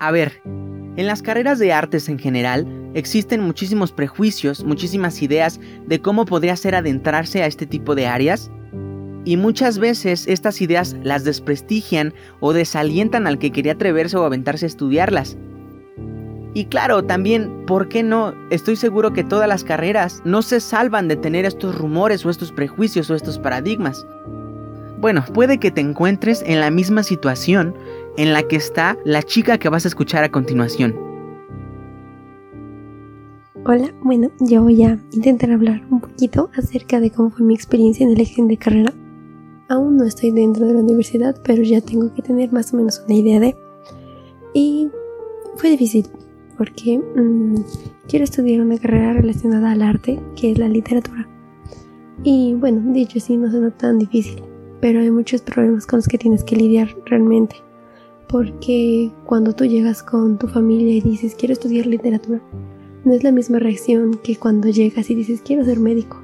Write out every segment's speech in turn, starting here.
A ver, en las carreras de artes en general existen muchísimos prejuicios, muchísimas ideas de cómo podría ser adentrarse a este tipo de áreas y muchas veces estas ideas las desprestigian o desalientan al que quería atreverse o aventarse a estudiarlas. Y claro, también, ¿por qué no? Estoy seguro que todas las carreras no se salvan de tener estos rumores o estos prejuicios o estos paradigmas. Bueno, puede que te encuentres en la misma situación en la que está la chica que vas a escuchar a continuación. Hola, bueno, yo voy a intentar hablar un poquito acerca de cómo fue mi experiencia en elección de carrera. Aún no estoy dentro de la universidad, pero ya tengo que tener más o menos una idea de... Y fue difícil, porque mm, quiero estudiar una carrera relacionada al arte, que es la literatura. Y bueno, dicho así, no suena tan difícil, pero hay muchos problemas con los que tienes que lidiar realmente. Porque cuando tú llegas con tu familia y dices quiero estudiar literatura, no es la misma reacción que cuando llegas y dices quiero ser médico.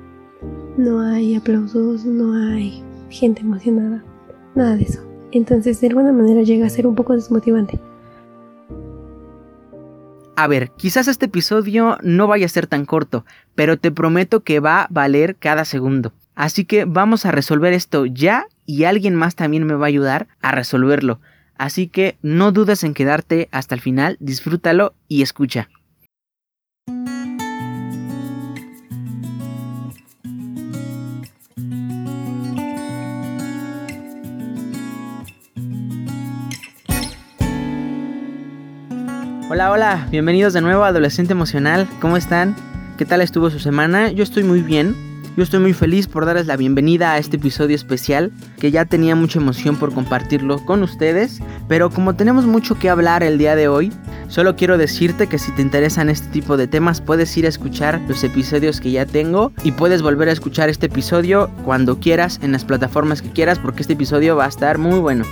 No hay aplausos, no hay gente emocionada, nada de eso. Entonces de alguna manera llega a ser un poco desmotivante. A ver, quizás este episodio no vaya a ser tan corto, pero te prometo que va a valer cada segundo. Así que vamos a resolver esto ya y alguien más también me va a ayudar a resolverlo. Así que no dudes en quedarte hasta el final, disfrútalo y escucha. Hola, hola, bienvenidos de nuevo a Adolescente Emocional. ¿Cómo están? ¿Qué tal estuvo su semana? Yo estoy muy bien. Yo estoy muy feliz por darles la bienvenida a este episodio especial, que ya tenía mucha emoción por compartirlo con ustedes, pero como tenemos mucho que hablar el día de hoy, solo quiero decirte que si te interesan este tipo de temas puedes ir a escuchar los episodios que ya tengo y puedes volver a escuchar este episodio cuando quieras en las plataformas que quieras porque este episodio va a estar muy bueno.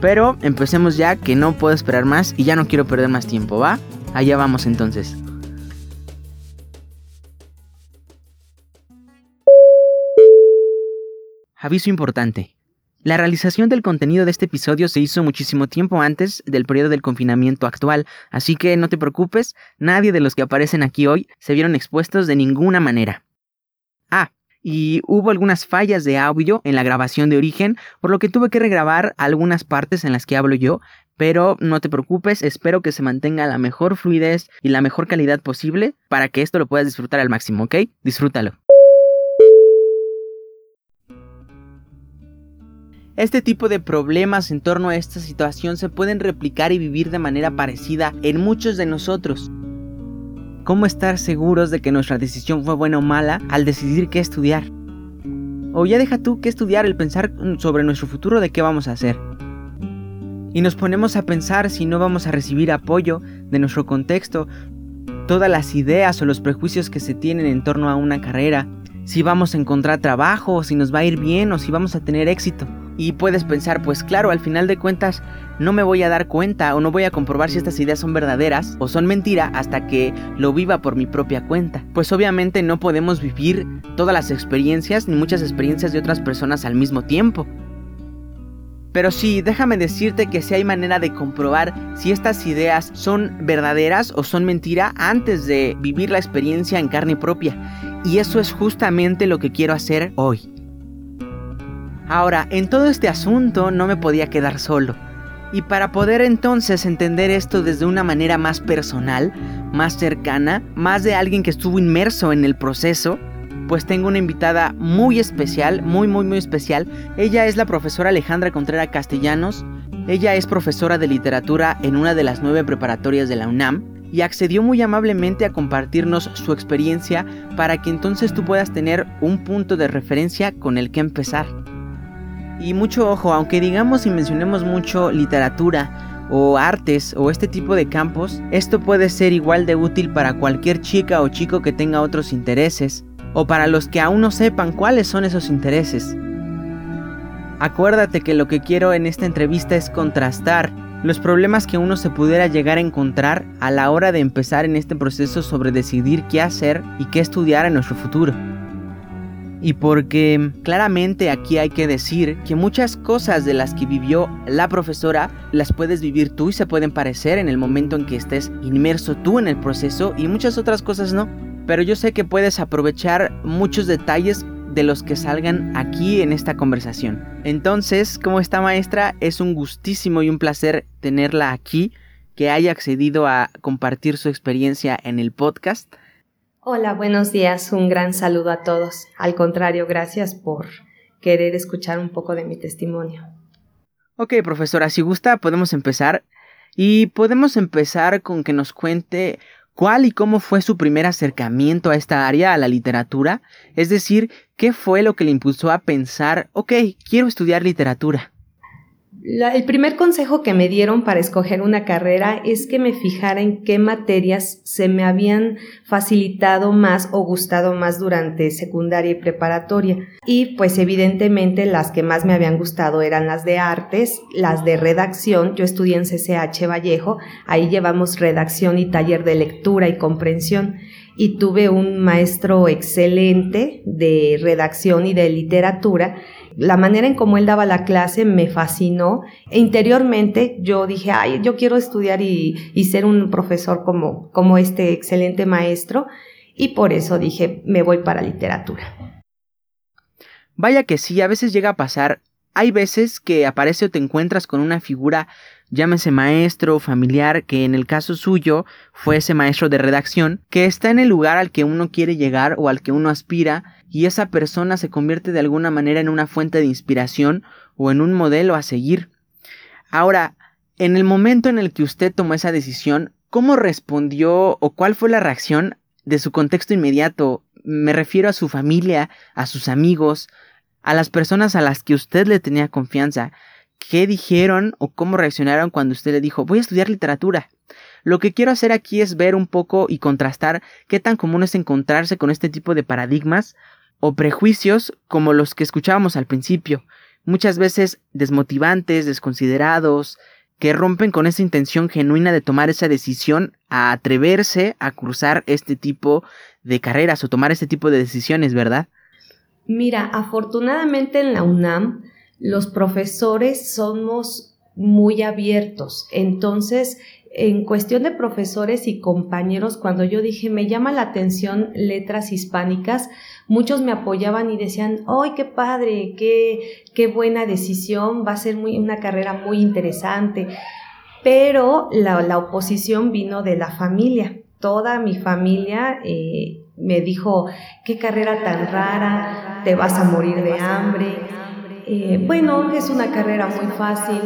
Pero empecemos ya, que no puedo esperar más y ya no quiero perder más tiempo, ¿va? Allá vamos entonces. Aviso importante. La realización del contenido de este episodio se hizo muchísimo tiempo antes del periodo del confinamiento actual, así que no te preocupes, nadie de los que aparecen aquí hoy se vieron expuestos de ninguna manera. Ah, y hubo algunas fallas de audio en la grabación de origen, por lo que tuve que regrabar algunas partes en las que hablo yo, pero no te preocupes, espero que se mantenga la mejor fluidez y la mejor calidad posible para que esto lo puedas disfrutar al máximo, ¿ok? Disfrútalo. Este tipo de problemas en torno a esta situación se pueden replicar y vivir de manera parecida en muchos de nosotros. ¿Cómo estar seguros de que nuestra decisión fue buena o mala al decidir qué estudiar? O ya deja tú qué estudiar el pensar sobre nuestro futuro de qué vamos a hacer. Y nos ponemos a pensar si no vamos a recibir apoyo de nuestro contexto, todas las ideas o los prejuicios que se tienen en torno a una carrera, si vamos a encontrar trabajo, si nos va a ir bien o si vamos a tener éxito. Y puedes pensar, pues claro, al final de cuentas no me voy a dar cuenta o no voy a comprobar si estas ideas son verdaderas o son mentira hasta que lo viva por mi propia cuenta. Pues obviamente no podemos vivir todas las experiencias ni muchas experiencias de otras personas al mismo tiempo. Pero sí, déjame decirte que si hay manera de comprobar si estas ideas son verdaderas o son mentira antes de vivir la experiencia en carne propia. Y eso es justamente lo que quiero hacer hoy. Ahora, en todo este asunto no me podía quedar solo. Y para poder entonces entender esto desde una manera más personal, más cercana, más de alguien que estuvo inmerso en el proceso, pues tengo una invitada muy especial, muy muy muy especial. Ella es la profesora Alejandra Contreras Castellanos. Ella es profesora de literatura en una de las nueve preparatorias de la UNAM y accedió muy amablemente a compartirnos su experiencia para que entonces tú puedas tener un punto de referencia con el que empezar. Y mucho ojo, aunque digamos y mencionemos mucho literatura o artes o este tipo de campos, esto puede ser igual de útil para cualquier chica o chico que tenga otros intereses, o para los que aún no sepan cuáles son esos intereses. Acuérdate que lo que quiero en esta entrevista es contrastar los problemas que uno se pudiera llegar a encontrar a la hora de empezar en este proceso sobre decidir qué hacer y qué estudiar en nuestro futuro. Y porque claramente aquí hay que decir que muchas cosas de las que vivió la profesora las puedes vivir tú y se pueden parecer en el momento en que estés inmerso tú en el proceso y muchas otras cosas no. Pero yo sé que puedes aprovechar muchos detalles de los que salgan aquí en esta conversación. Entonces, como esta maestra, es un gustísimo y un placer tenerla aquí, que haya accedido a compartir su experiencia en el podcast. Hola, buenos días, un gran saludo a todos. Al contrario, gracias por querer escuchar un poco de mi testimonio. Ok, profesora, si gusta, podemos empezar. Y podemos empezar con que nos cuente cuál y cómo fue su primer acercamiento a esta área, a la literatura. Es decir, qué fue lo que le impulsó a pensar, ok, quiero estudiar literatura el primer consejo que me dieron para escoger una carrera es que me fijara en qué materias se me habían facilitado más o gustado más durante secundaria y preparatoria. Y pues evidentemente las que más me habían gustado eran las de artes, las de redacción. Yo estudié en CCH Vallejo, ahí llevamos redacción y taller de lectura y comprensión y tuve un maestro excelente de redacción y de literatura la manera en cómo él daba la clase me fascinó. E interiormente yo dije, ay, yo quiero estudiar y, ser un profesor como, como este excelente maestro. Y por eso dije, me voy para literatura. Vaya que sí, a veces llega a pasar. Hay veces que aparece o te encuentras con una figura, llámese maestro, familiar, que en el caso suyo fue ese maestro de redacción, que está en el lugar al que uno quiere llegar o al que uno aspira y esa persona se convierte de alguna manera en una fuente de inspiración o en un modelo a seguir. Ahora, en el momento en el que usted tomó esa decisión, ¿cómo respondió o cuál fue la reacción de su contexto inmediato? Me refiero a su familia, a sus amigos, a las personas a las que usted le tenía confianza. ¿Qué dijeron o cómo reaccionaron cuando usted le dijo voy a estudiar literatura? Lo que quiero hacer aquí es ver un poco y contrastar qué tan común es encontrarse con este tipo de paradigmas o prejuicios como los que escuchábamos al principio, muchas veces desmotivantes, desconsiderados, que rompen con esa intención genuina de tomar esa decisión a atreverse a cruzar este tipo de carreras o tomar este tipo de decisiones, ¿verdad? Mira, afortunadamente en la UNAM los profesores somos muy abiertos, entonces en cuestión de profesores y compañeros, cuando yo dije me llama la atención letras hispánicas, muchos me apoyaban y decían, ¡ay, qué padre! Qué, qué buena decisión! Va a ser muy, una carrera muy interesante. Pero la, la oposición vino de la familia. Toda mi familia eh, me dijo, qué carrera tan rara, te vas a morir de hambre. Eh, bueno, es una carrera muy fácil.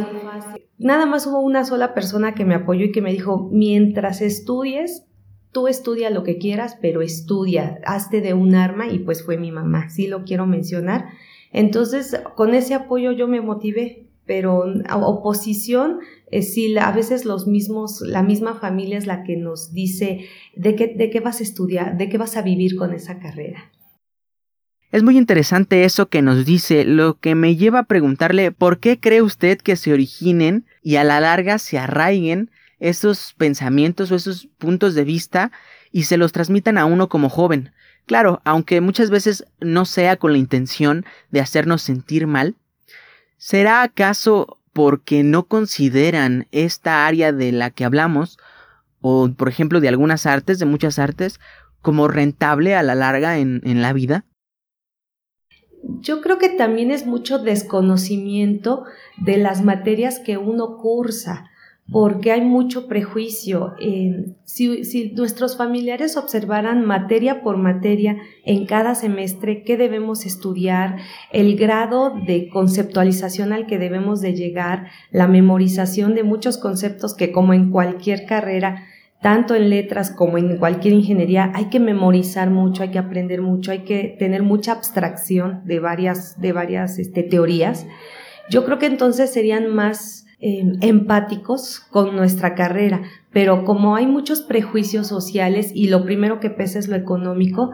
Nada más hubo una sola persona que me apoyó y que me dijo, mientras estudies, tú estudia lo que quieras, pero estudia, hazte de un arma y pues fue mi mamá, sí lo quiero mencionar. Entonces, con ese apoyo yo me motivé, pero oposición, eh, sí, a veces los mismos, la misma familia es la que nos dice de qué, de qué vas a estudiar, de qué vas a vivir con esa carrera. Es muy interesante eso que nos dice, lo que me lleva a preguntarle por qué cree usted que se originen y a la larga se arraiguen esos pensamientos o esos puntos de vista y se los transmitan a uno como joven. Claro, aunque muchas veces no sea con la intención de hacernos sentir mal, ¿será acaso porque no consideran esta área de la que hablamos, o por ejemplo de algunas artes, de muchas artes, como rentable a la larga en, en la vida? Yo creo que también es mucho desconocimiento de las materias que uno cursa, porque hay mucho prejuicio. si, nuestros familiares observaran materia por materia en cada semestre qué debemos estudiar, el grado de conceptualización al que debemos de llegar, la memorización de muchos conceptos que como en cualquier carrera tanto en letras como en cualquier ingeniería, hay que memorizar mucho, hay que aprender mucho, hay que tener mucha abstracción de varias, de varias este, teorías. Yo creo que entonces serían más em, empáticos con nuestra carrera, pero como hay muchos prejuicios sociales y lo primero que pesa es lo económico,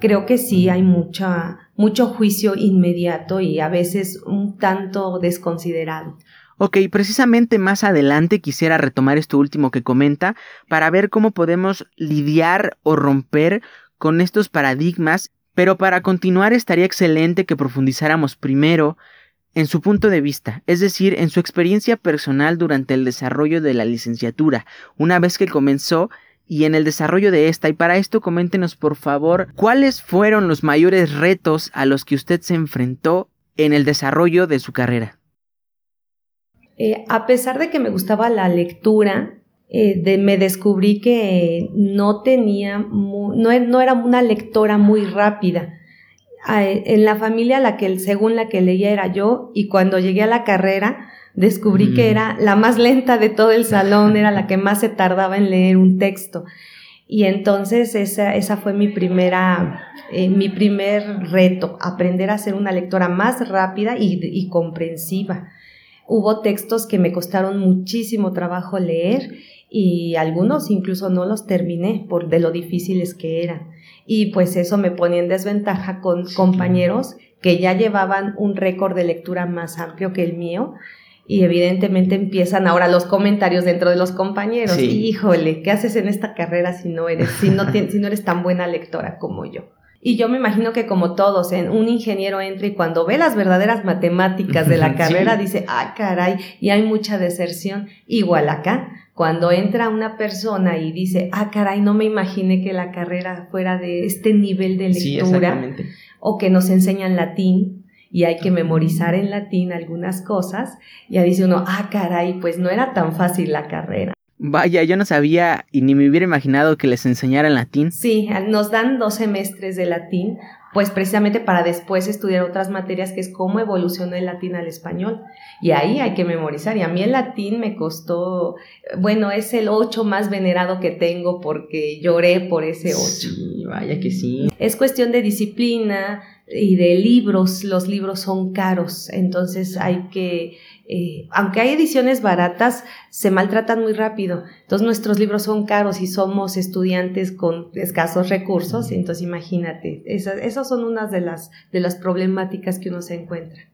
creo que sí hay mucha, mucho juicio inmediato y a veces un tanto desconsiderado. Ok, precisamente más adelante quisiera retomar esto último que comenta para ver cómo podemos lidiar o romper con estos paradigmas Pero para continuar estaría excelente que profundizáramos primero en su punto de vista, es decir, en su experiencia personal durante el desarrollo de la licenciatura, una vez que comenzó y en el desarrollo de esta. Y para esto coméntenos por favor cuáles fueron los mayores retos a los que usted se enfrentó en el desarrollo de su carrera. Eh, a pesar de que me gustaba la lectura, eh, me descubrí que no tenía, no, no, era una lectora muy rápida. En la familia, la que, según la que leía era yo, y cuando llegué a la carrera, descubrí que era la más lenta de todo el salón, era la que más se tardaba en leer un texto. Y entonces esa, esa fue mi primera, eh, mi primer reto, aprender a ser una lectora más rápida y, y comprensiva. Hubo textos que me costaron muchísimo trabajo leer y algunos incluso no los terminé por de lo difíciles que eran. Y pues eso me ponía en desventaja con compañeros que ya llevaban un récord de lectura más amplio que el mío y evidentemente empiezan ahora los comentarios dentro de los compañeros. Híjole, ¿qué haces en esta carrera si no eres si no, si no eres tan buena lectora como yo? Y yo me imagino que como todos, en un ingeniero entra y cuando ve las verdaderas matemáticas de la carrera dice, ah, caray, y hay mucha deserción. Igual acá, cuando entra una persona y dice, ah, caray, no me imaginé que la carrera fuera de este nivel de lectura, o que nos enseñan latín y hay que memorizar en latín algunas cosas, ya dice uno, ah, caray, pues no era tan fácil la carrera. Vaya, yo no sabía y ni me hubiera imaginado que les enseñaran latín. Sí, nos dan dos semestres de latín, pues precisamente para después estudiar otras materias que es cómo evolucionó el latín al español. Y ahí hay que memorizar. Y a mí el latín me costó, bueno, es el 8 más venerado que tengo porque lloré por ese 8. Sí, vaya que sí. Es cuestión de disciplina y de libros. Los libros son caros, entonces hay que eh, aunque hay ediciones baratas, se maltratan muy rápido. Entonces nuestros libros son caros y somos estudiantes con escasos recursos. Entonces imagínate, esas, son unas de las, de las problemáticas que uno se encuentra.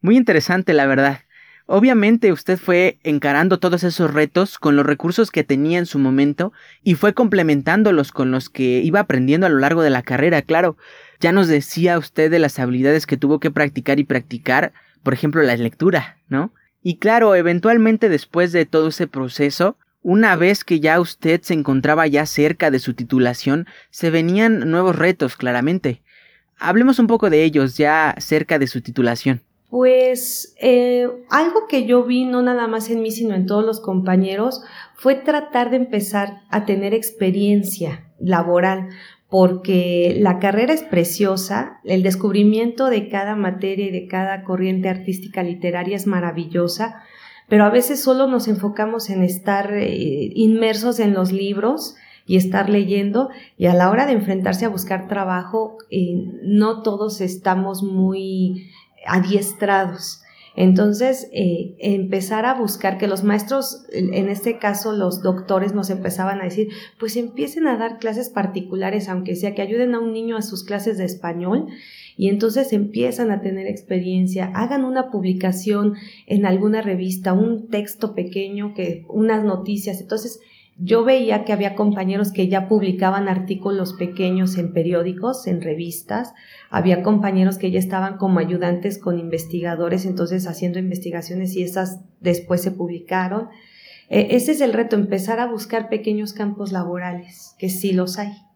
Muy interesante, la verdad. Obviamente usted fue encarando todos esos retos con los recursos que tenía en su momento y fue complementándolos con los que iba aprendiendo a lo largo de la carrera, claro. Ya nos decía usted de las habilidades que tuvo que practicar y practicar por ejemplo, la lectura, ¿no? Y claro, eventualmente después de todo ese proceso, una vez que ya usted se encontraba ya cerca de su titulación, se venían nuevos retos, claramente. Hablemos un poco de ellos ya cerca de su titulación. Pues eh, algo que yo vi, no nada más en mí, sino en todos los compañeros, fue tratar de empezar a tener experiencia laboral, porque la carrera es preciosa, el descubrimiento de cada materia y de cada corriente artística literaria es maravillosa, pero a veces solo nos enfocamos en estar eh, inmersos en los libros y estar leyendo y a la hora de enfrentarse a buscar trabajo eh, no todos estamos muy adiestrados. Entonces, eh, empezar a buscar que los maestros, en este caso los doctores, nos empezaban a decir, pues empiecen a dar clases particulares, aunque sea que ayuden a un niño a sus clases de español, y entonces empiezan a tener experiencia, hagan una publicación en alguna revista, un texto pequeño, que, unas noticias. Entonces, yo veía que había compañeros que ya publicaban artículos pequeños en periódicos, en revistas, había compañeros que ya estaban como ayudantes con investigadores, entonces haciendo investigaciones y esas después se publicaron. E, ese es el reto, empezar a buscar pequeños campos laborales, que sí los hay.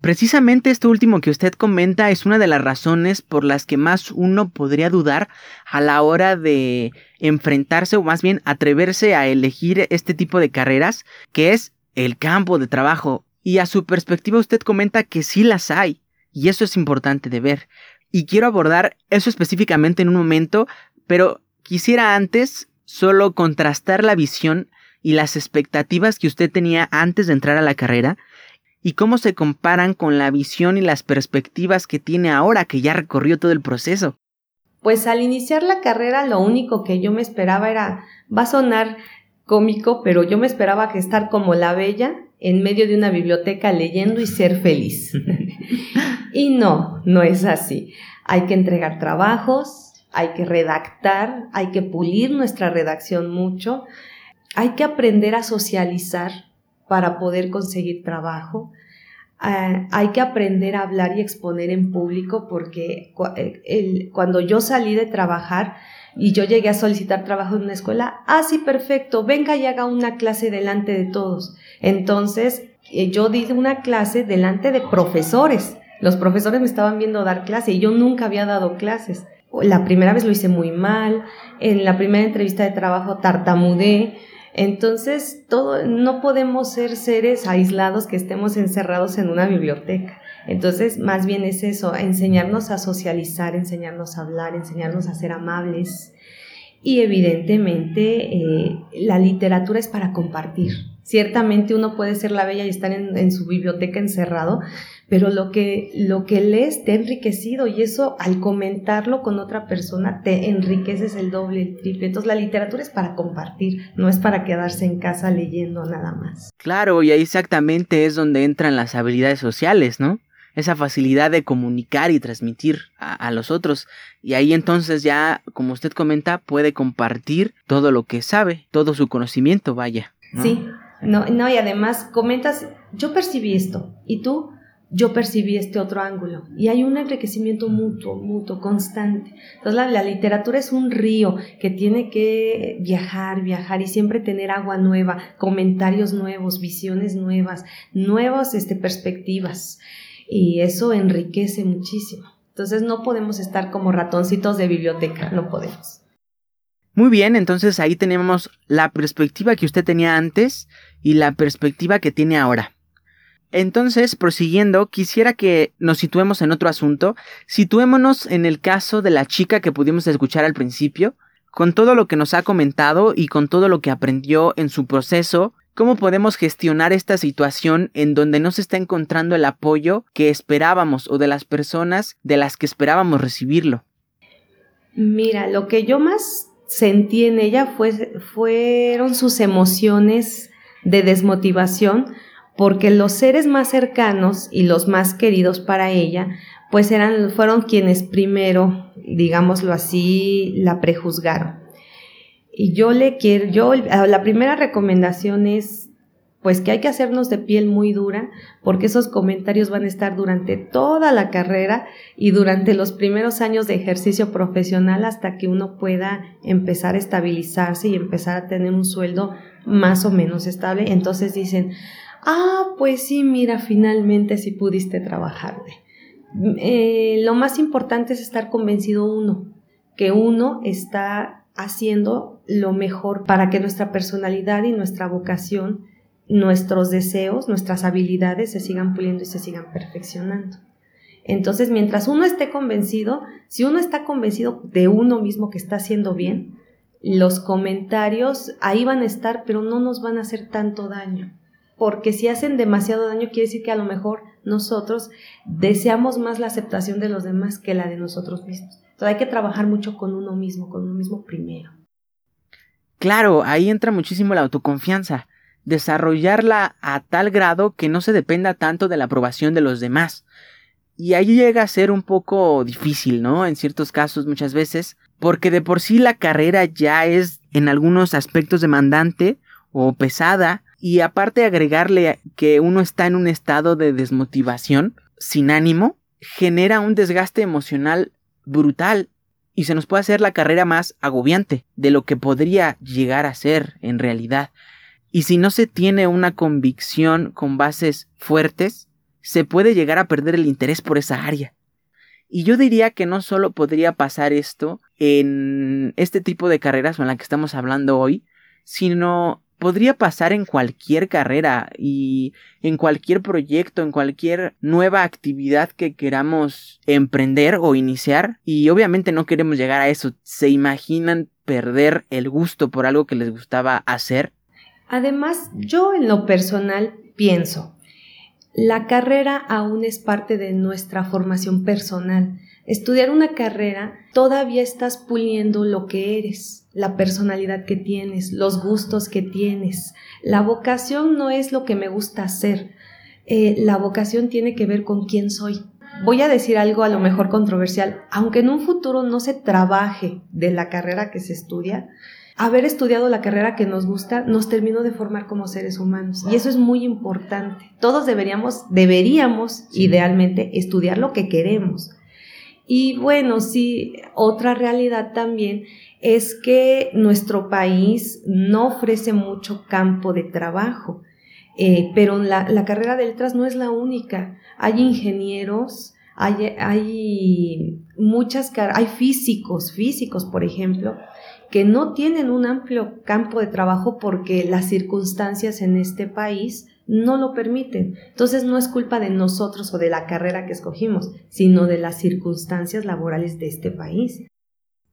Precisamente esto último que usted comenta es una de las razones por las que más uno podría dudar a la hora de enfrentarse o más bien atreverse a elegir este tipo de carreras, que es el campo de trabajo. Y a su perspectiva usted comenta que sí las hay, y eso es importante de ver. Y quiero abordar eso específicamente en un momento, pero quisiera antes solo contrastar la visión y las expectativas que usted tenía antes de entrar a la carrera y cómo se comparan con la visión y las perspectivas que tiene ahora que ya recorrió todo el proceso. Pues al iniciar la carrera lo único que yo me esperaba era, va a sonar cómico, pero yo me esperaba que estar como la bella en medio de una biblioteca leyendo y ser feliz. y no, no es así. Hay que entregar trabajos, hay que redactar, hay que pulir nuestra redacción mucho, hay que aprender a socializar para poder conseguir trabajo. Ah, hay que aprender a hablar y exponer en público porque eh, cuando yo salí de trabajar y yo llegué a solicitar trabajo en una escuela, ah, sí, perfecto, venga y haga una clase delante de todos. Entonces, eh, yo di una clase delante de profesores. Los profesores me estaban viendo dar clase y yo nunca había dado clases. La primera vez lo hice muy mal, en la primera entrevista de trabajo tartamudé, entonces, todo, no podemos ser seres aislados que estemos encerrados en una biblioteca. Entonces, más bien es eso, enseñarnos a socializar, enseñarnos a hablar, enseñarnos a ser amables. Y evidentemente, eh, la literatura es para compartir. Ciertamente uno puede ser la bella y estar en su biblioteca encerrado, pero lo que, lo que lees te ha enriquecido y eso al comentarlo con otra persona te enriqueces el doble, el triple. Entonces la literatura es para compartir, no es para quedarse en casa leyendo nada más. Claro, y ahí exactamente es donde entran las habilidades sociales, ¿no? Esa facilidad de comunicar y transmitir a, los otros. Y ahí entonces ya, como usted comenta, puede compartir todo lo que sabe, todo su conocimiento, vaya. Sí, no, no, y además comentas, yo percibí esto, ¿y tú? Yo percibí este otro ángulo y hay un enriquecimiento mutuo, mutuo, constante. Entonces la, literatura es un río que tiene que viajar, viajar y siempre tener agua nueva, comentarios nuevos, visiones nuevas, nuevas este, perspectivas y eso enriquece muchísimo. Entonces no podemos estar como ratoncitos de biblioteca, no podemos. Muy bien, entonces ahí tenemos la perspectiva que usted tenía antes y la perspectiva que tiene ahora. Entonces, prosiguiendo, quisiera que nos situemos en otro asunto. Situémonos en el caso de la chica que pudimos escuchar al principio, con todo lo que nos ha comentado y con todo lo que aprendió en su proceso, ¿cómo podemos gestionar esta situación en donde no se está encontrando el apoyo que esperábamos o de las personas de las que esperábamos recibirlo? Mira, lo que yo más sentí en ella fue, fueron sus emociones de desmotivación, porque los seres más cercanos y los más queridos para ella, pues eran, fueron quienes primero, digámoslo así, la prejuzgaron. Y yo le quiero, yo, la primera recomendación es, pues que hay que hacernos de piel muy dura, porque esos comentarios van a estar durante toda la carrera y durante los primeros años de ejercicio profesional hasta que uno pueda empezar a estabilizarse y empezar a tener un sueldo más o menos estable. Entonces dicen, ah, pues sí, mira, finalmente sí pudiste trabajar. Eh, lo más importante es estar convencido uno, que uno está haciendo lo mejor para que nuestra personalidad y nuestra vocación, nuestros deseos, nuestras habilidades se sigan puliendo y se sigan perfeccionando. Entonces, mientras uno esté convencido, si uno está convencido de uno mismo que está haciendo bien, los comentarios ahí van a estar, pero no nos van a hacer tanto daño porque si hacen demasiado daño quiere decir que a lo mejor nosotros deseamos más la aceptación de los demás que la de nosotros mismos. Entonces hay que trabajar mucho con uno mismo, con uno mismo primero. Claro, ahí entra muchísimo la autoconfianza, desarrollarla a tal grado que no se dependa tanto de la aprobación de los demás. Y ahí llega a ser un poco difícil, ¿no? En ciertos casos muchas veces, porque de por sí la carrera ya es en algunos aspectos demandante o pesada, y aparte agregarle que uno está en un estado de desmotivación, sin ánimo, genera un desgaste emocional brutal y se nos puede hacer la carrera más agobiante de lo que podría llegar a ser en realidad. Y si no se tiene una convicción con bases fuertes, se puede llegar a perder el interés por esa área. Y yo diría que no solo podría pasar esto en este tipo de carreras o en la que estamos hablando hoy, sino podría pasar en cualquier carrera y en cualquier proyecto, en cualquier nueva actividad que queramos emprender o iniciar. Y obviamente no queremos llegar a eso. ¿Se imaginan perder el gusto por algo que les gustaba hacer? Además, yo en lo personal pienso, la carrera aún es parte de nuestra formación personal. Estudiar una carrera todavía estás puliendo lo que eres, la personalidad que tienes, los gustos que tienes. La vocación no es lo que me gusta hacer. Eh, la vocación tiene que ver con quién soy. voy a decir algo a lo mejor controversial, aunque en un futuro no se trabaje de la carrera que se estudia, haber estudiado la carrera que nos gusta nos terminó de formar como seres humanos y eso es muy importante. Todos deberíamos, deberíamos idealmente estudiar lo que queremos. Y bueno, sí, otra realidad también es que nuestro país no ofrece mucho campo de trabajo, eh, pero la, la, carrera de letras no es la única. Hay ingenieros, hay, hay muchas, hay físicos, físicos, por ejemplo, que no tienen un amplio campo de trabajo porque las circunstancias en este país no lo permiten. Entonces no es culpa de nosotros o de la carrera que escogimos, sino de las circunstancias laborales de este país.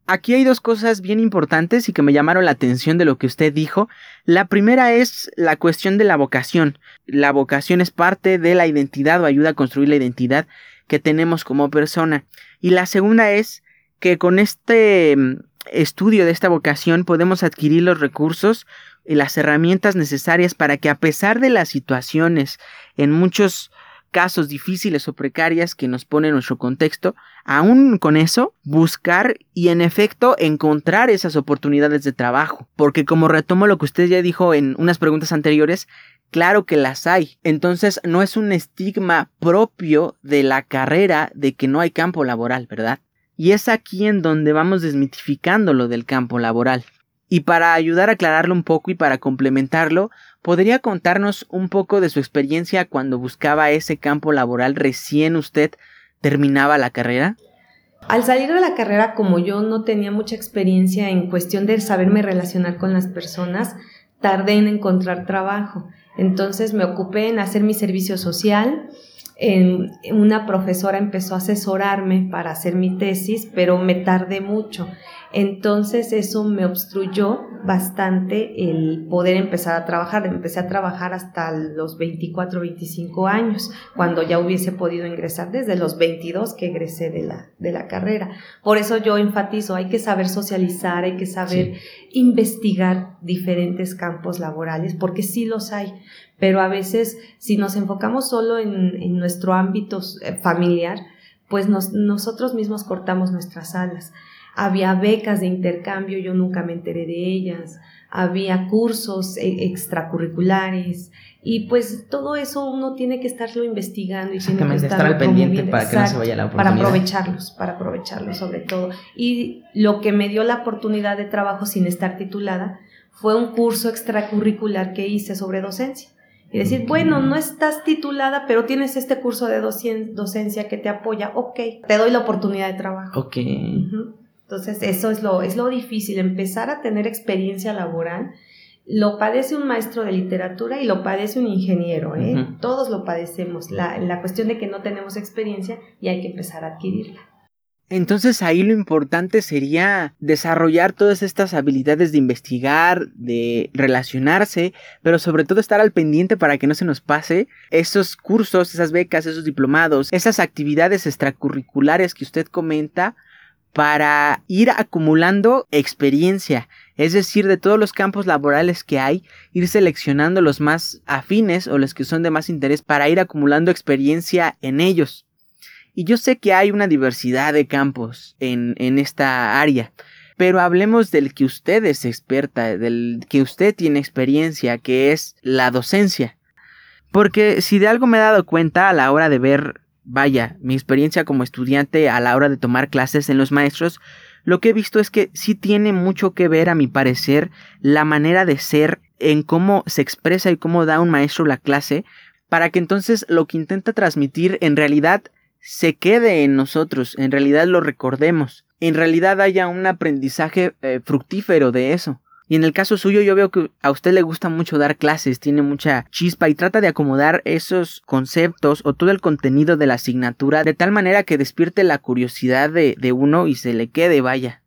Aquí hay dos cosas bien importantes y que me llamaron la atención de lo que usted dijo. La primera es la cuestión de la vocación. La vocación es parte de la identidad o ayuda a construir la identidad que tenemos como persona. Y la segunda es que con este mm, estudio de esta vocación podemos adquirir los recursos las herramientas necesarias para que a pesar de las situaciones en muchos casos difíciles o precarias que nos pone nuestro contexto, aún con eso, buscar y en efecto encontrar esas oportunidades de trabajo. Porque como retomo lo que usted ya dijo en unas preguntas anteriores, claro que las hay. Entonces no es un estigma propio de la carrera de que no hay campo laboral, ¿verdad? Y es aquí en donde vamos desmitificando lo del campo laboral. Y para ayudar a aclararlo un poco y para complementarlo, ¿podría contarnos un poco de su experiencia cuando buscaba ese campo laboral recién usted terminaba la carrera? Al salir de la carrera, como yo no tenía mucha experiencia en cuestión de saberme relacionar con las personas, tardé en encontrar trabajo. Entonces me ocupé en hacer mi servicio social, una profesora empezó a asesorarme para hacer mi tesis, pero me tardé mucho. Entonces eso me obstruyó bastante el poder empezar a trabajar. Empecé a trabajar hasta los 24, 25 años, cuando ya hubiese podido ingresar desde los 22 que egresé de la, de la carrera. Por eso yo enfatizo, hay que saber socializar, hay que saber investigar diferentes campos laborales, porque sí los hay pero a veces si nos enfocamos solo en, nuestro ámbito eh, familiar, pues nosotros mismos cortamos nuestras alas. Había becas de intercambio, yo nunca me enteré de ellas, había cursos eh, extracurriculares y pues todo eso uno tiene que estarlo investigando y tiene que estar, al pendiente para que no se vaya la oportunidad. Para aprovecharlos, para aprovecharlos sobre todo. Y lo que me dio la oportunidad de trabajo sin estar titulada fue un curso extracurricular que hice sobre docencia y decir, bueno, no estás titulada, pero tienes este curso de docencia que te apoya, ok, te doy la oportunidad de trabajo. Ok. Entonces, eso es lo, es lo difícil, empezar a tener experiencia laboral. Lo padece un maestro de literatura y lo padece un ingeniero, ¿eh? Todos lo padecemos. La, la cuestión de que no tenemos experiencia y hay que empezar a adquirirla. Entonces ahí lo importante sería desarrollar todas estas habilidades de investigar, de relacionarse, pero sobre todo estar al pendiente para que no se nos pase esos cursos, esas becas, esos diplomados, esas actividades extracurriculares que usted comenta para ir acumulando experiencia, es decir, de todos los campos laborales que hay, ir seleccionando los más afines o los que son de más interés para ir acumulando experiencia en ellos. Y yo sé que hay una diversidad de campos en, en esta área, pero hablemos del que usted es experta, del que usted tiene experiencia, que es la docencia. Porque si de algo me he dado cuenta a la hora de ver, vaya, mi experiencia como estudiante a la hora de tomar clases en los maestros, lo que he visto es que sí tiene mucho que ver, a mi parecer, la manera de ser en cómo se expresa y cómo da un maestro la clase, para que entonces lo que intenta transmitir en realidad se quede en nosotros, en realidad lo recordemos, en realidad haya un aprendizaje eh, fructífero de eso. Y en el caso suyo yo veo que a usted le gusta mucho dar clases, tiene mucha chispa y trata de acomodar esos conceptos o todo el contenido de la asignatura de tal manera que despierte la curiosidad de, de uno y se le quede, vaya.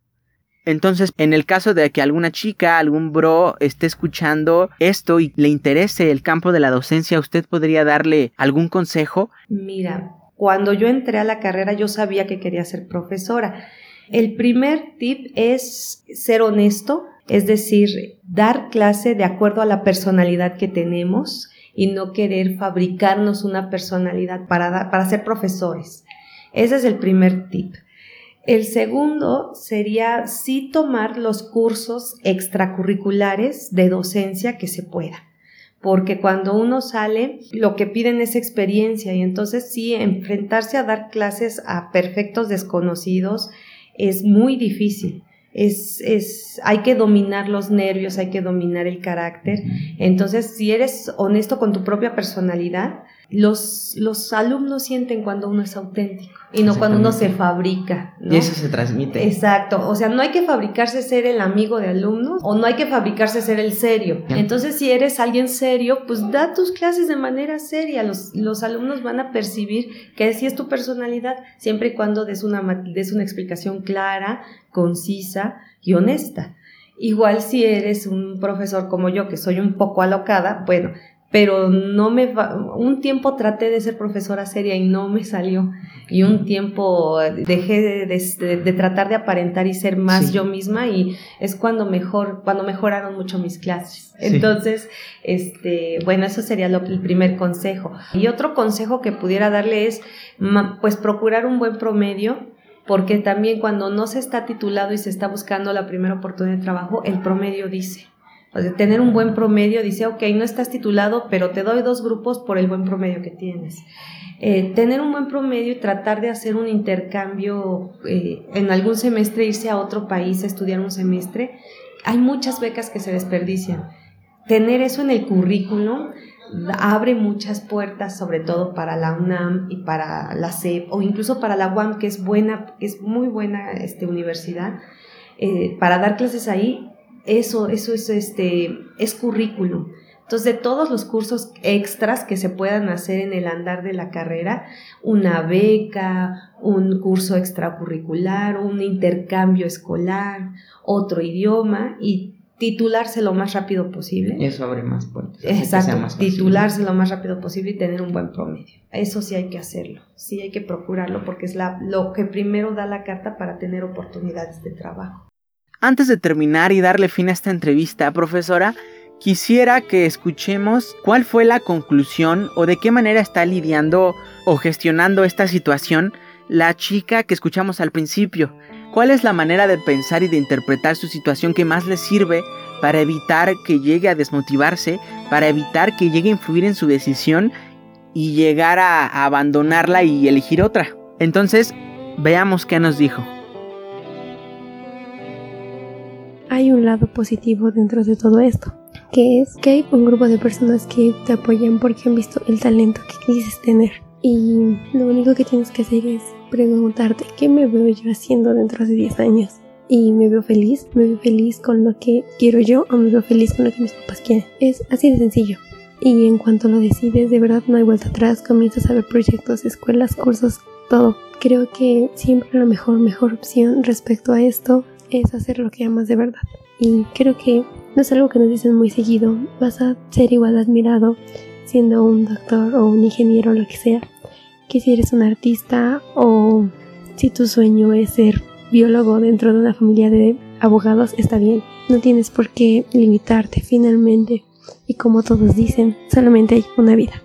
Entonces, en el caso de que alguna chica, algún bro esté escuchando esto y le interese el campo de la docencia, ¿usted podría darle algún consejo? Mira, cuando yo entré a la carrera yo sabía que quería ser profesora. El primer tip es ser honesto, es decir, dar clase de acuerdo a la personalidad que tenemos y no querer fabricarnos una personalidad para, para ser profesores. Ese es el primer tip. El segundo sería sí tomar los cursos extracurriculares de docencia que se pueda porque cuando uno sale, lo que piden es experiencia y entonces sí, enfrentarse a dar clases a perfectos desconocidos es muy difícil. Es, es, hay que dominar los nervios, hay que dominar el carácter. Entonces, si eres honesto con tu propia personalidad, los, los alumnos sienten cuando uno es auténtico y no cuando uno se fabrica. Y eso se transmite. Exacto. O sea, no hay que fabricarse ser el amigo de alumnos o no hay que fabricarse ser el serio. Entonces, si eres alguien serio, pues da tus clases de manera seria. Los, los alumnos van a percibir que así es tu personalidad, siempre y cuando des una, des una explicación clara, concisa y honesta. Igual si eres un profesor como yo, que soy un poco alocada, bueno, pero no me va, un tiempo traté de ser profesora seria y no me salió. Y un tiempo dejé de, tratar de aparentar y ser más yo misma y es cuando mejor cuando mejoraron mucho mis clases. Entonces este bueno eso sería lo, el primer consejo. Y otro consejo que pudiera darle es pues procurar un buen promedio porque también cuando no se está titulado y se está buscando la primera oportunidad de trabajo el promedio dice tener un buen promedio, dice, ok, no estás titulado, pero te doy dos grupos por el buen promedio que tienes. Eh, tener un buen promedio y tratar de hacer un intercambio eh, en algún semestre, irse a otro país a estudiar un semestre, hay muchas becas que se desperdician. Tener eso en el currículum abre muchas puertas, sobre todo para la UNAM y para la CEP o incluso para la UAM, que es buena, es muy buena este, universidad. Eh, para dar clases ahí eso, eso es, este, es currículum. Entonces, de todos los cursos extras que se puedan hacer en el andar de la carrera, una beca, un curso extracurricular, un intercambio escolar, otro idioma y titularse lo más rápido posible. Eso abre más puertas. Exacto, titularse lo más rápido posible y tener un buen promedio. Eso sí hay que hacerlo, sí hay que procurarlo porque es la, lo que primero da la carta para tener oportunidades de trabajo. Antes de terminar y darle fin a esta entrevista, profesora, quisiera que escuchemos cuál fue la conclusión o de qué manera está lidiando o gestionando esta situación la chica que escuchamos al principio. ¿Cuál es la manera de pensar y de interpretar su situación que más le sirve para evitar que llegue a desmotivarse, para evitar que llegue a influir en su decisión y llegar a, abandonarla y elegir otra? Entonces, veamos qué nos dijo. Hay un lado positivo dentro de todo esto, que es que hay un grupo de personas que te apoyan porque han visto el talento que dices tener. Y lo único que tienes que hacer es preguntarte qué me veo yo haciendo dentro de 10 años. Y me veo feliz, me veo feliz con lo que quiero yo o me veo feliz con lo que mis papás quieren. Es así de sencillo. Y en cuanto lo decides, de verdad no hay vuelta atrás, comienzas a ver proyectos, escuelas, cursos, todo. Creo que siempre la mejor, mejor opción respecto a esto es hacer lo que amas de verdad. Y creo que no es algo que nos dicen muy seguido. Vas a ser igual admirado siendo un doctor o un ingeniero o lo que sea, que si eres un artista o si tu sueño es ser biólogo dentro de una familia de abogados, está bien. No tienes por qué limitarte finalmente. Y como todos dicen, solamente hay una vida.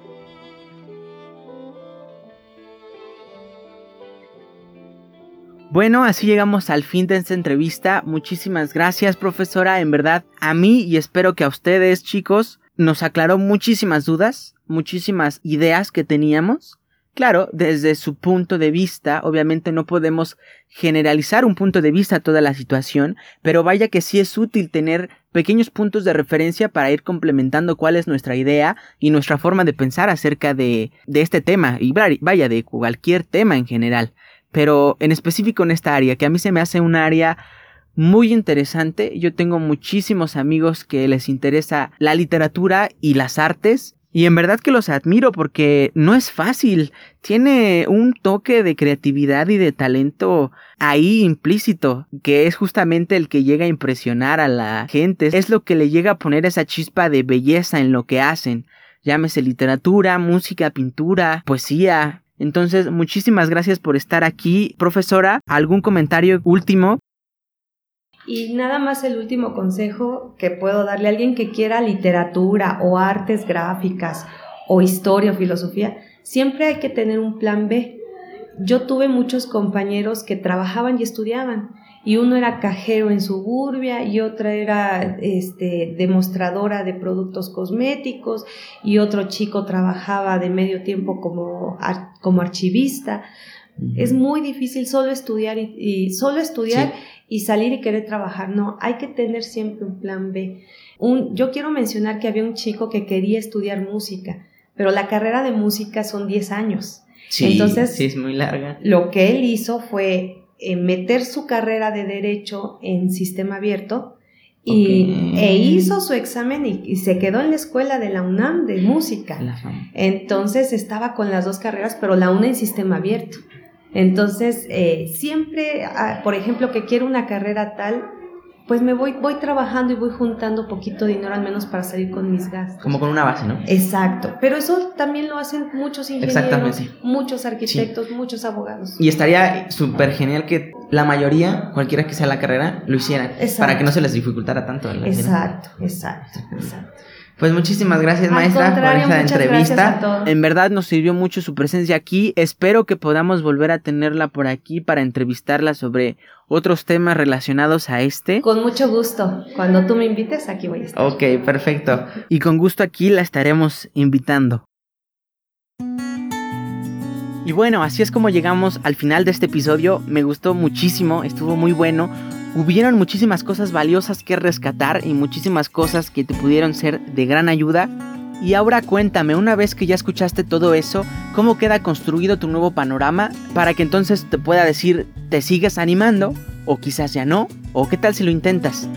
Bueno, así llegamos al fin de esta entrevista. Muchísimas gracias, profesora. En verdad, a mí y espero que a ustedes, chicos, nos aclaró muchísimas dudas, muchísimas ideas que teníamos. Claro, desde su punto de vista, obviamente no podemos generalizar un punto de vista a toda la situación, pero vaya que sí es útil tener pequeños puntos de referencia para ir complementando cuál es nuestra idea y nuestra forma de pensar acerca de, de este tema, y vaya, de cualquier tema en general pero en específico en esta área, que a mí se me hace un área muy interesante. Yo tengo muchísimos amigos que les interesa la literatura y las artes. Y en verdad que los admiro porque no es fácil. Tiene un toque de creatividad y de talento ahí implícito, que es justamente el que llega a impresionar a la gente. Es lo que le llega a poner esa chispa de belleza en lo que hacen. Llámese literatura, música, pintura, poesía, entonces, muchísimas gracias por estar aquí. Profesora, ¿algún comentario último? Y nada más el último consejo que puedo darle a alguien que quiera literatura o artes gráficas o historia o filosofía, siempre hay que tener un plan B. yo tuve muchos compañeros que trabajaban y estudiaban y uno era cajero en suburbia y otra era este, demostradora de productos cosméticos y otro chico trabajaba de medio tiempo como, como archivista. Es muy difícil solo estudiar y, solo estudiar y salir y querer trabajar. No, hay que tener siempre un plan B. Un, yo quiero mencionar que había un chico que quería estudiar música, pero la carrera de música son 10 años. Sí, Entonces, sí, es muy larga. Lo que él hizo fue eh, meter su carrera de derecho en sistema abierto y, e hizo su examen y, se quedó en la escuela de la UNAM de música. Entonces estaba con las dos carreras, pero la una en sistema abierto. Entonces, eh, siempre, ah, por ejemplo, que quiero una carrera tal, pues me voy, voy trabajando y voy juntando poquito dinero al menos para salir con mis gastos. Como con una base, ¿no? Exacto. Pero eso también lo hacen muchos ingenieros, muchos arquitectos, muchos abogados. Y estaría súper genial que la mayoría, cualquiera que sea la carrera, lo hicieran. Para que no se les dificultara tanto. exacto, exacto, exacto. Pues muchísimas gracias, maestra, por esta entrevista. En verdad nos sirvió mucho su presencia aquí. Espero que podamos volver a tenerla por aquí para entrevistarla sobre otros temas relacionados a este. Con mucho gusto. Cuando tú me invites, aquí voy a estar. Ok, perfecto. Y con gusto aquí la estaremos invitando. Y bueno, así es como llegamos al final de este episodio. Me gustó muchísimo, estuvo muy bueno hubieron muchísimas cosas valiosas que rescatar y muchísimas cosas que te pudieron ser de gran ayuda. Y ahora cuéntame, una vez que ya escuchaste todo eso, ¿cómo queda construido tu nuevo panorama para que entonces te pueda decir, te sigues animando? O quizás ya no, o qué tal si lo intentas.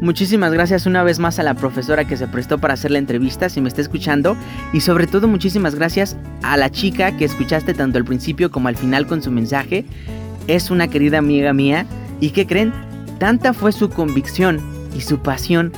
Muchísimas gracias una vez más a la profesora que se prestó para hacer la entrevista, si me está escuchando. Y sobre todo muchísimas gracias a la chica que escuchaste tanto al principio como al final con su mensaje. Es una querida amiga mía ¿Y qué creen? Tanta fue su convicción y su pasión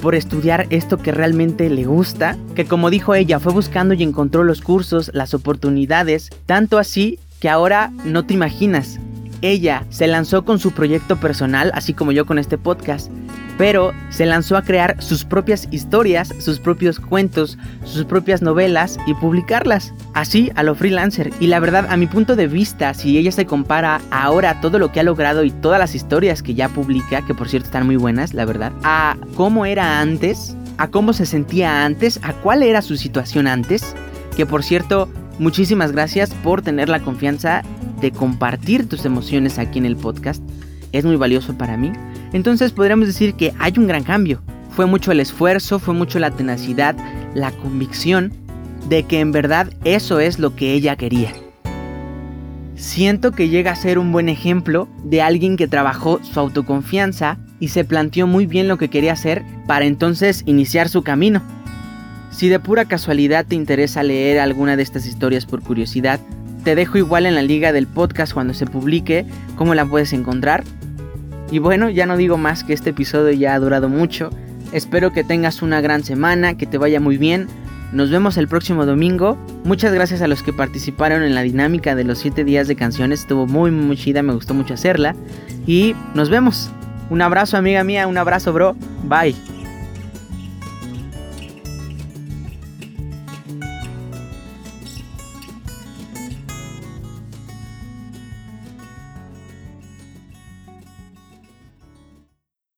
por estudiar esto que realmente le gusta, que como dijo ella, fue buscando y encontró los cursos, las oportunidades, tanto así que ahora no te imaginas. Ella se lanzó con su proyecto personal, así como yo con este podcast, pero se lanzó a crear sus propias historias, sus propios cuentos, sus propias novelas y publicarlas, así a lo freelancer. Y la verdad, a mi punto de vista, si ella se compara ahora todo lo que ha logrado y todas las historias que ya publica, que por cierto están muy buenas, la verdad, a cómo era antes, a cómo se sentía antes, a cuál era su situación antes, que por cierto, muchísimas gracias por tener la confianza de compartir tus emociones aquí en el podcast. Es muy valioso para mí. Entonces podríamos decir que hay un gran cambio. Fue mucho el esfuerzo, fue mucho la tenacidad, la convicción de que en verdad eso es lo que ella quería. Siento que llega a ser un buen ejemplo de alguien que trabajó su autoconfianza y se planteó muy bien lo que quería hacer para entonces iniciar su camino. Si de pura casualidad te interesa leer alguna de estas historias por curiosidad, te dejo igual en la liga del podcast cuando se publique cómo la puedes encontrar y bueno, ya no digo más que este episodio ya ha durado mucho. Espero que tengas una gran semana, que te vaya muy bien. Nos vemos el próximo domingo. Muchas gracias a los que participaron en la dinámica de los 7 días de canciones. Estuvo muy, muy chida, me gustó mucho hacerla. Y nos vemos. Un abrazo amiga mía, un abrazo bro. Bye.